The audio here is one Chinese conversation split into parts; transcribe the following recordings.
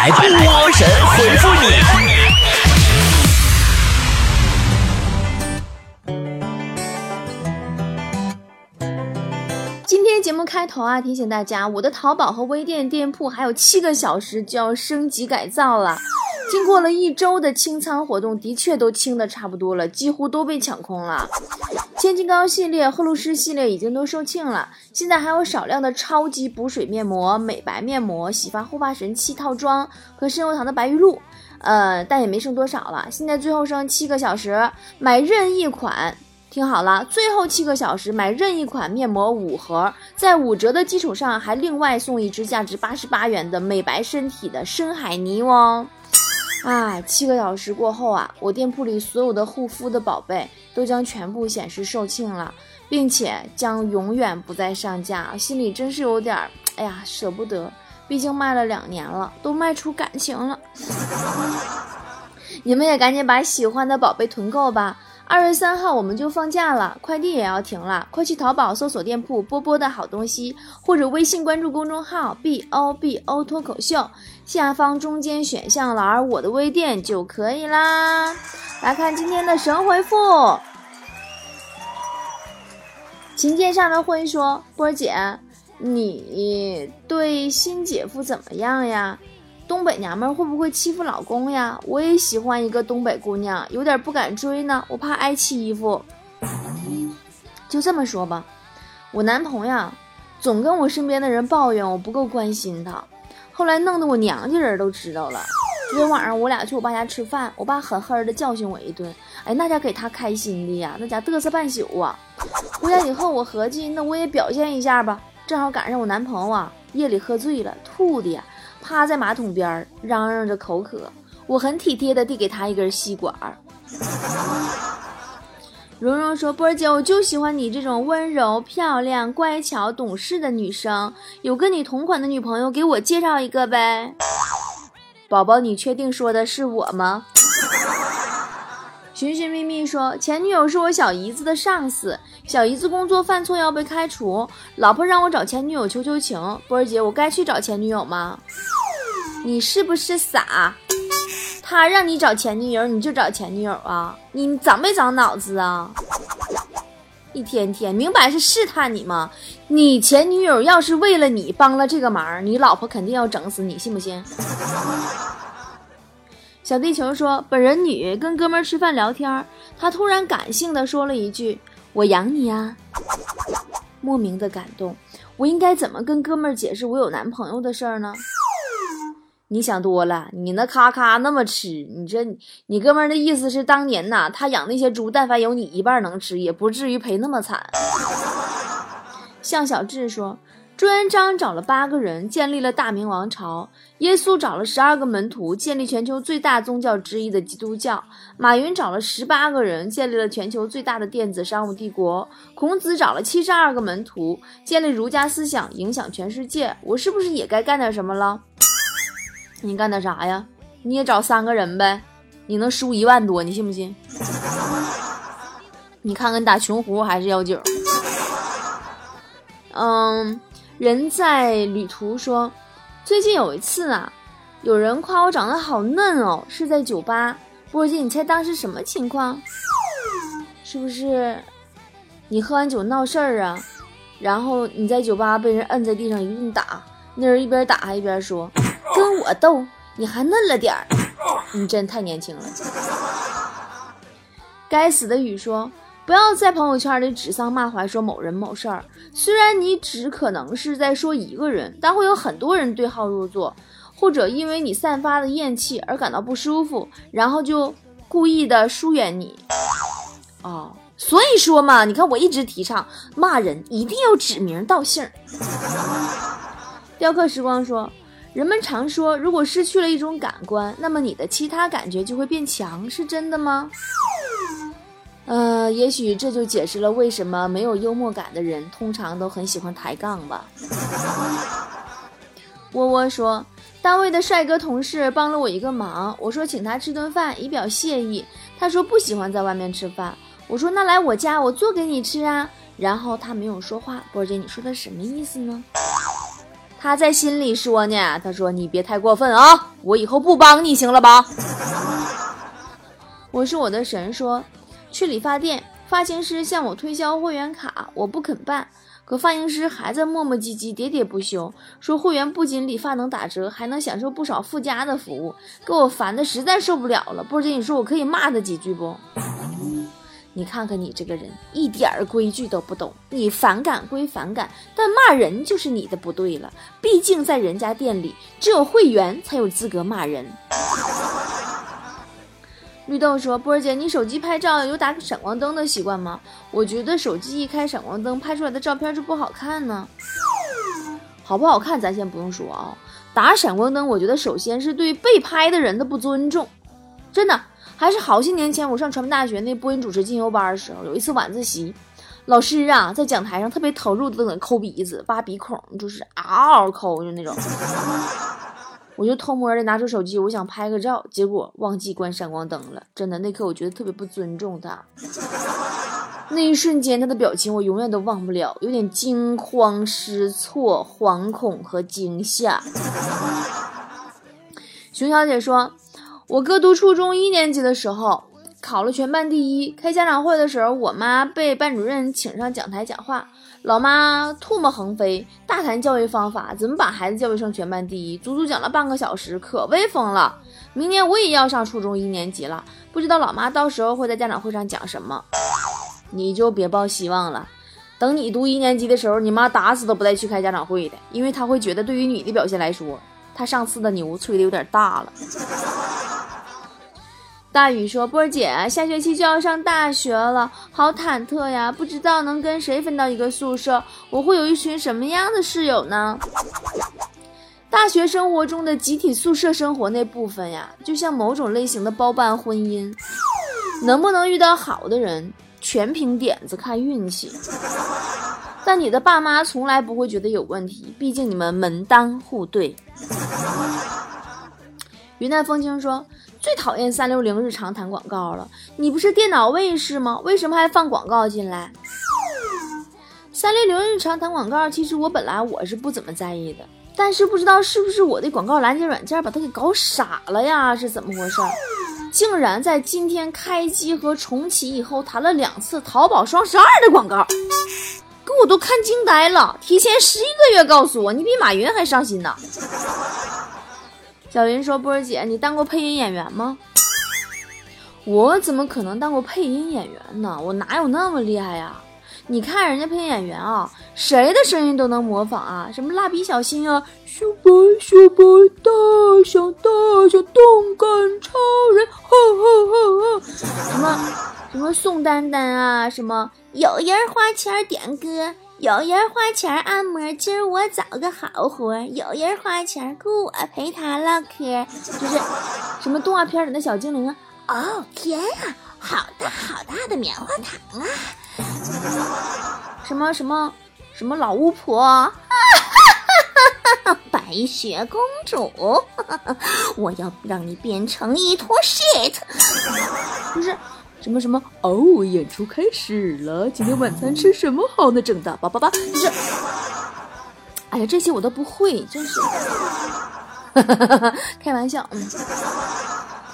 来，波神回复你。今天节目开头啊，提醒大家，我的淘宝和微店店铺还有七个小时就要升级改造了。经过了一周的清仓活动，的确都清的差不多了，几乎都被抢空了。千金膏系列、赫露诗系列已经都售罄了，现在还有少量的超级补水面膜、美白面膜、洗发护发神器套装和深油堂的白玉露，呃，但也没剩多少了。现在最后剩七个小时，买任意款，听好了，最后七个小时买任意款面膜五盒，在五折的基础上还另外送一支价值八十八元的美白身体的深海泥哦。啊，七个小时过后啊，我店铺里所有的护肤的宝贝都将全部显示售罄了，并且将永远不再上架。心里真是有点，哎呀，舍不得，毕竟卖了两年了，都卖出感情了。你们也赶紧把喜欢的宝贝囤够吧。二月三号我们就放假了，快递也要停了，快去淘宝搜索店铺“波波的好东西”，或者微信关注公众号 “b o b o 脱口秀”，下方中间选项栏我的微店就可以啦。来看今天的神回复，琴键上的灰说：“波姐，你对新姐夫怎么样呀？”东北娘们会不会欺负老公呀？我也喜欢一个东北姑娘，有点不敢追呢，我怕挨欺负。就这么说吧，我男朋友总跟我身边的人抱怨我不够关心他，后来弄得我娘家人都知道了。昨天晚上我俩去我爸家吃饭，我爸狠狠的教训我一顿，哎，那家给他开心的呀，那家嘚瑟半宿啊。回家以后我合计，那我也表现一下吧，正好赶上我男朋友啊夜里喝醉了，吐的呀。趴在马桶边嚷嚷着口渴，我很体贴的递给他一根吸管。蓉蓉说：“波儿姐，我就喜欢你这种温柔、漂亮、乖巧、懂事的女生。有跟你同款的女朋友，给我介绍一个呗。”宝宝，你确定说的是我吗？寻寻觅觅说：“前女友是我小姨子的上司，小姨子工作犯错要被开除，老婆让我找前女友求求情。波儿姐，我该去找前女友吗？”你是不是傻？他让你找前女友，你就找前女友啊？你长没长脑子啊？一天天明摆是试探你吗？你前女友要是为了你帮了这个忙，你老婆肯定要整死你，信不信？小地球说，本人女跟哥们吃饭聊天，他突然感性的说了一句：“我养你呀。”莫名的感动，我应该怎么跟哥们解释我有男朋友的事儿呢？你想多了，你那咔咔那么吃，你这你哥们的意思是当年呐，他养那些猪，但凡有你一半能吃，也不至于赔那么惨。向小智说，朱元璋找了八个人建立了大明王朝，耶稣找了十二个门徒建立全球最大宗教之一的基督教，马云找了十八个人建立了全球最大的电子商务帝国，孔子找了七十二个门徒建立儒家思想，影响全世界。我是不是也该干点什么了？你干点啥呀？你也找三个人呗，你能输一万多，你信不信？你看看打穷胡还是幺九？嗯，人在旅途说，最近有一次啊，有人夸我长得好嫩哦，是在酒吧。波姐，你猜当时什么情况？是不是你喝完酒闹事儿啊？然后你在酒吧被人摁在地上一顿打，那人一边打还一边说。跟我斗，你还嫩了点儿，你真太年轻了。该死的雨说，不要在朋友圈里指桑骂槐说某人某事儿。虽然你只可能是在说一个人，但会有很多人对号入座，或者因为你散发的厌气而感到不舒服，然后就故意的疏远你。哦，所以说嘛，你看我一直提倡骂人一定要指名道姓。雕刻时光说。人们常说，如果失去了一种感官，那么你的其他感觉就会变强，是真的吗？呃，也许这就解释了为什么没有幽默感的人通常都很喜欢抬杠吧。窝窝说，单位的帅哥同事帮了我一个忙，我说请他吃顿饭以表谢意，他说不喜欢在外面吃饭，我说那来我家我做给你吃啊，然后他没有说话。波姐，你说的什么意思呢？他在心里说呢，他说你别太过分啊，我以后不帮你行了吧？我是我的神说，去理发店，发型师向我推销会员卡，我不肯办。可发型师还在磨磨唧唧、喋喋不休，说会员不仅理发能打折，还能享受不少附加的服务，给我烦的实在受不了了。波姐，你说我可以骂他几句不？你看看你这个人，一点规矩都不懂。你反感归反感，但骂人就是你的不对了。毕竟在人家店里，只有会员才有资格骂人。绿豆说：“波儿姐，你手机拍照有打闪光灯的习惯吗？我觉得手机一开闪光灯，拍出来的照片就不好看呢。好不好看咱先不用说啊，打闪光灯，我觉得首先是对被拍的人的不尊重。真的，还是好些年前我上传媒大学那播音主持进修班的时候，有一次晚自习，老师啊在讲台上特别投入的在抠鼻子、挖鼻孔，就是嗷嗷抠，就那种。”我就偷摸的拿出手机，我想拍个照，结果忘记关闪光灯了。真的，那刻我觉得特别不尊重他。那一瞬间，他的表情我永远都忘不了，有点惊慌失措、惶恐和惊吓。熊小姐说，我哥读初中一年级的时候考了全班第一，开家长会的时候，我妈被班主任请上讲台讲话。老妈唾沫横飞，大谈教育方法，怎么把孩子教育成全班第一，足足讲了半个小时，可威风了。明年我也要上初中一年级了，不知道老妈到时候会在家长会上讲什么。你就别抱希望了，等你读一年级的时候，你妈打死都不带去开家长会的，因为她会觉得对于你的表现来说，她上次的牛吹的有点大了。大雨说：“波儿姐，下学期就要上大学了，好忐忑呀！不知道能跟谁分到一个宿舍，我会有一群什么样的室友呢？大学生活中的集体宿舍生活那部分呀，就像某种类型的包办婚姻，能不能遇到好的人，全凭点子看运气。但你的爸妈从来不会觉得有问题，毕竟你们门当户对。”云淡风轻说。最讨厌三六零日常弹广告了，你不是电脑卫士吗？为什么还放广告进来？三六零日常弹广告，其实我本来我是不怎么在意的，但是不知道是不是我的广告拦截软件把它给搞傻了呀？是怎么回事？竟然在今天开机和重启以后弹了两次淘宝双十二的广告，给我都看惊呆了！提前十一个月告诉我，你比马云还上心呢。小云说：“波儿姐，你当过配音演员吗？我怎么可能当过配音演员呢？我哪有那么厉害呀？你看人家配音演员啊，谁的声音都能模仿啊，什么蜡笔小新啊，小白小白，大象大象，动感超人，哈哈哈哈，什么什么宋丹丹啊，什么有人花钱点歌。”有人花钱按摩，今儿我找个好活；有人花钱雇我陪他唠嗑，就是什么动画片里的小精灵啊！哦天啊，好大好大的棉花糖啊！什么什么什么老巫婆，哈哈哈白雪公主，我要让你变成一坨 shit，不是。什么什么哦，演出开始了！今天晚餐吃什么好呢？整的叭叭叭，就是，哎呀，这些我都不会，真是，开玩笑。嗯，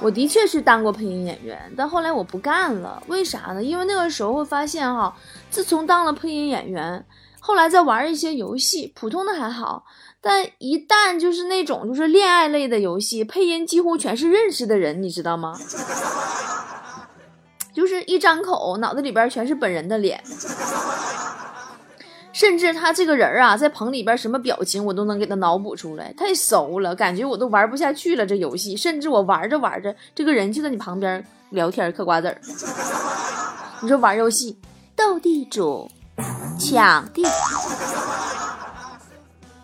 我的确是当过配音演员，但后来我不干了，为啥呢？因为那个时候发现哈，自从当了配音演员，后来在玩一些游戏，普通的还好，但一旦就是那种就是恋爱类的游戏，配音几乎全是认识的人，你知道吗？就是一张口，脑子里边全是本人的脸，甚至他这个人啊，在棚里边什么表情我都能给他脑补出来，太熟了，感觉我都玩不下去了这游戏。甚至我玩着玩着，这个人就在你旁边聊天嗑瓜子儿。你说玩游戏斗地主、抢地，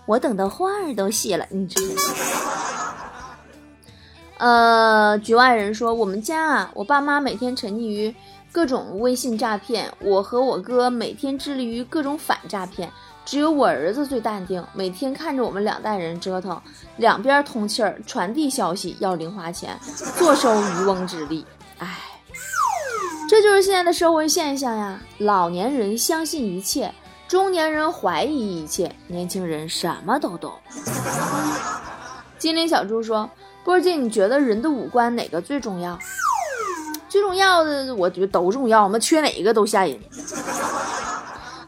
我等的花儿都谢了，你知道。呃，局外人说，我们家啊，我爸妈每天沉溺于各种微信诈骗，我和我哥每天致力于各种反诈骗，只有我儿子最淡定，每天看着我们两代人折腾，两边通气儿，传递消息要零花钱，坐收渔翁之利。唉，这就是现在的社会现象呀，老年人相信一切，中年人怀疑一切，年轻人什么都懂。金灵小猪说：“波姐，你觉得人的五官哪个最重要？最重要的，我觉得都重要嘛，缺哪一个都吓人。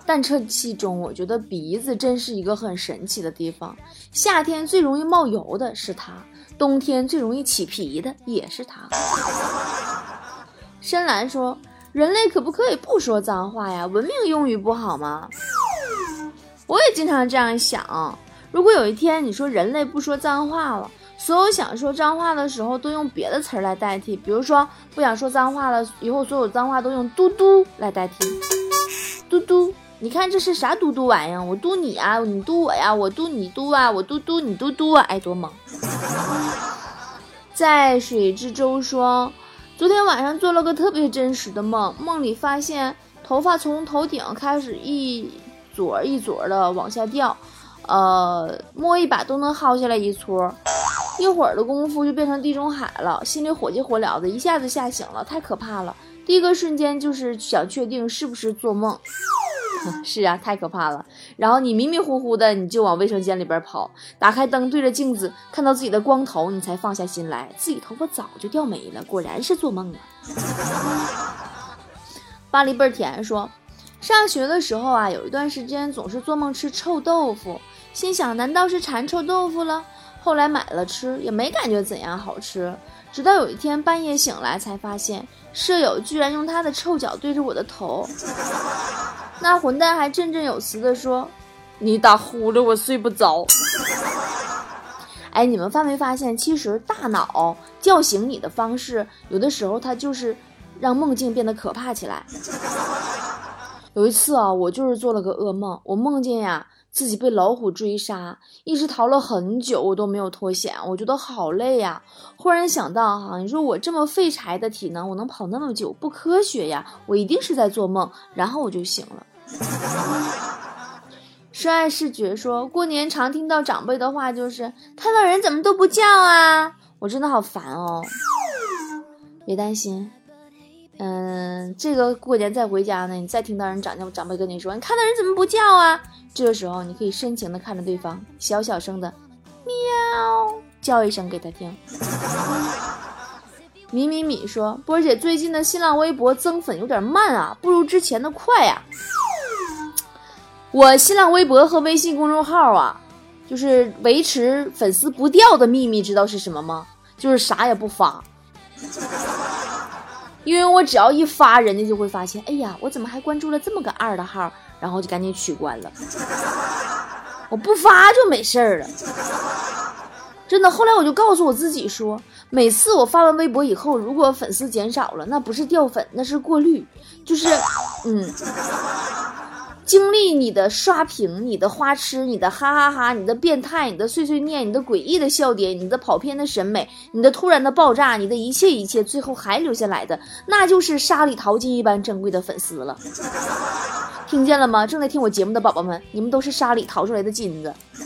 但这其中，我觉得鼻子真是一个很神奇的地方。夏天最容易冒油的是它，冬天最容易起皮的也是它。”深蓝说。人类可不可以不说脏话呀？文明用语不好吗？我也经常这样想。如果有一天你说人类不说脏话了，所有想说脏话的时候都用别的词儿来代替，比如说不想说脏话了，以后所有脏话都用嘟嘟来代替。嘟嘟，你看这是啥嘟嘟玩意儿？我嘟你啊，你嘟我呀，我嘟你嘟啊，我嘟嘟你嘟嘟啊，哎，多萌！在水之舟说。昨天晚上做了个特别真实的梦，梦里发现头发从头顶开始一撮一撮的往下掉，呃，摸一把都能薅下来一撮，一会儿的功夫就变成地中海了，心里火急火燎的，一下子吓醒了，太可怕了。第一个瞬间就是想确定是不是做梦。是啊，太可怕了。然后你迷迷糊糊的，你就往卫生间里边跑，打开灯，对着镜子看到自己的光头，你才放下心来，自己头发早就掉没了，果然是做梦啊。巴黎倍儿甜说，上学的时候啊，有一段时间总是做梦吃臭豆腐，心想难道是馋臭豆腐了？后来买了吃，也没感觉怎样好吃。直到有一天半夜醒来，才发现舍友居然用他的臭脚对着我的头。那混蛋还振振有词地说：“你打呼噜，我睡不着。”哎，你们发没发现，其实大脑叫醒你的方式，有的时候它就是让梦境变得可怕起来。有一次啊，我就是做了个噩梦，我梦见呀自己被老虎追杀，一直逃了很久，我都没有脱险，我觉得好累呀。忽然想到哈，你说我这么废柴的体能，我能跑那么久，不科学呀，我一定是在做梦。然后我就醒了。深爱视觉说过年常听到长辈的话就是看到人怎么都不叫啊，我真的好烦哦。别担心，嗯，这个过年再回家呢，你再听到人长辈长辈跟你说你看到人怎么不叫啊，这个时候你可以深情的看着对方，小小声的喵叫一声给他听。米米米说波儿姐最近的新浪微博增粉有点慢啊，不如之前的快呀。我新浪微博和微信公众号啊，就是维持粉丝不掉的秘密，知道是什么吗？就是啥也不发，因为我只要一发，人家就会发现，哎呀，我怎么还关注了这么个二的号，然后就赶紧取关了。我不发就没事儿了，真的。后来我就告诉我自己说，每次我发完微博以后，如果粉丝减少了，那不是掉粉，那是过滤，就是，嗯。经历你的刷屏，你的花痴，你的哈哈哈，你的变态，你的碎碎念，你的诡异的笑点，你的跑偏的审美，你的突然的爆炸，你的一切一切，最后还留下来的，那就是沙里淘金一般珍贵的粉丝了。听见了吗？正在听我节目的宝宝们，你们都是沙里淘出来的金子。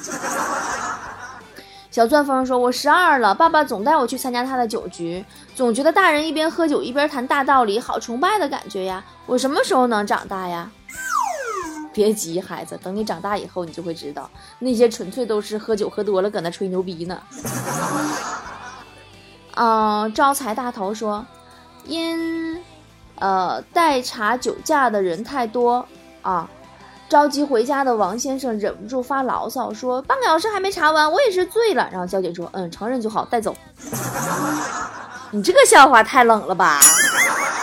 小钻风说：“我十二了，爸爸总带我去参加他的酒局，总觉得大人一边喝酒一边谈大道理，好崇拜的感觉呀。我什么时候能长大呀？”别急，孩子，等你长大以后，你就会知道，那些纯粹都是喝酒喝多了搁那吹牛逼呢。嗯，招财大头说，因呃代查酒驾的人太多啊，着急回家的王先生忍不住发牢骚说，半个小时还没查完，我也是醉了。然后交警说，嗯，承认就好，带走。你这个笑话太冷了吧？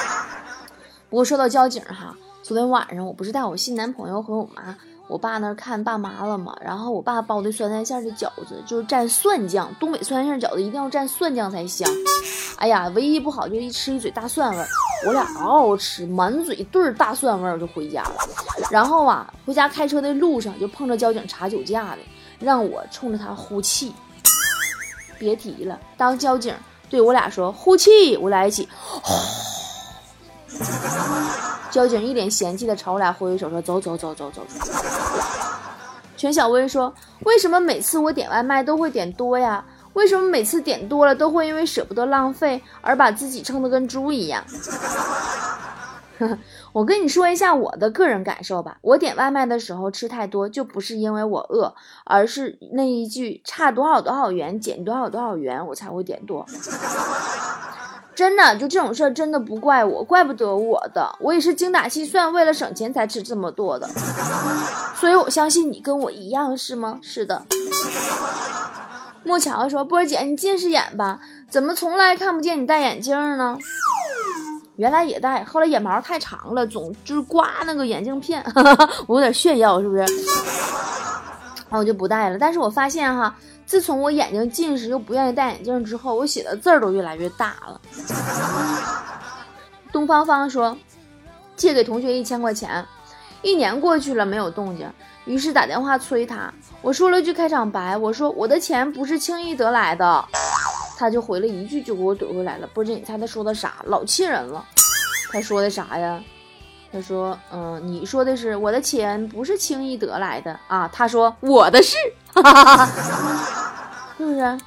不过说到交警哈。昨天晚上我不是带我新男朋友和我妈、我爸那儿看爸妈了吗？然后我爸包的酸菜馅的饺子就是蘸蒜酱，东北酸菜馅饺子一定要蘸蒜酱才香。哎呀，唯一不好就一吃一嘴大蒜味儿，我俩嗷嗷吃，满嘴对儿大蒜味儿就回家了。然后啊，回家开车的路上就碰着交警查酒驾的，让我冲着他呼气。别提了，当交警对我俩说呼气，我俩一起。交警一脸嫌弃的朝我俩挥挥手说：“走走走走走走。”全小薇说：“为什么每次我点外卖都会点多呀？为什么每次点多了都会因为舍不得浪费而把自己撑得跟猪一样？” 我跟你说一下我的个人感受吧。我点外卖的时候吃太多，就不是因为我饿，而是那一句差多少多少元减多少多少元，我才会点多。真的，就这种事儿，真的不怪我，怪不得我的，我也是精打细算，为了省钱才吃这么多的。所以我相信你跟我一样，是吗？是的。木桥说：“波姐，你近视眼吧？怎么从来看不见你戴眼镜呢？”原来也戴，后来眼毛太长了，总就是刮那个眼镜片，我有点炫耀，是不是？然 后我就不戴了。但是我发现哈，自从我眼睛近视又不愿意戴眼镜之后，我写的字儿都越来越大了。东方方说，借给同学一千块钱，一年过去了没有动静，于是打电话催他。我说了句开场白，我说我的钱不是轻易得来的。他就回了一句，就给我怼回来了。不知你猜他说的啥？老气人了。他说的啥呀？他说，嗯，你说的是我的钱不是轻易得来的啊。他说我的是，是不是？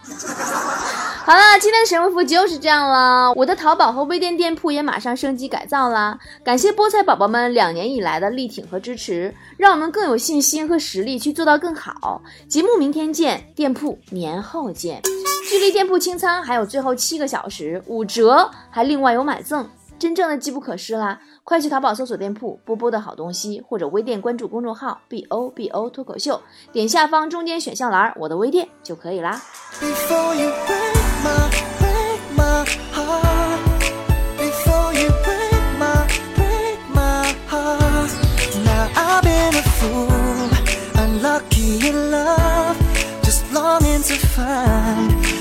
好了，今天的神回复就是这样了。我的淘宝和微店店铺也马上升级改造啦。感谢菠菜宝宝们两年以来的力挺和支持，让我们更有信心和实力去做到更好。节目明天见，店铺年后见。距离店铺清仓还有最后七个小时，五折还另外有买赠，真正的机不可失啦！快去淘宝搜索店铺“波波的好东西”，或者微店关注公众号 “b o b o 脱口秀”，点下方中间选项栏“我的微店”就可以啦。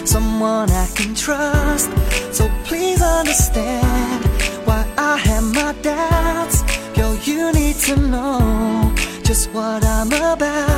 someone I can trust. So to know just what I'm about.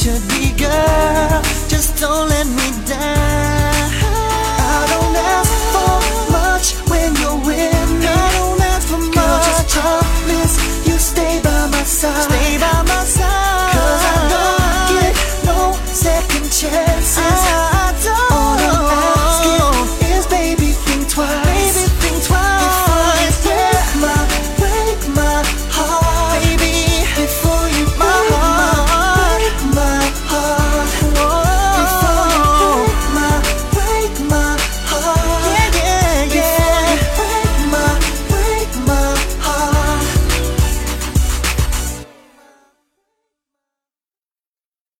Should be, girl. Just don't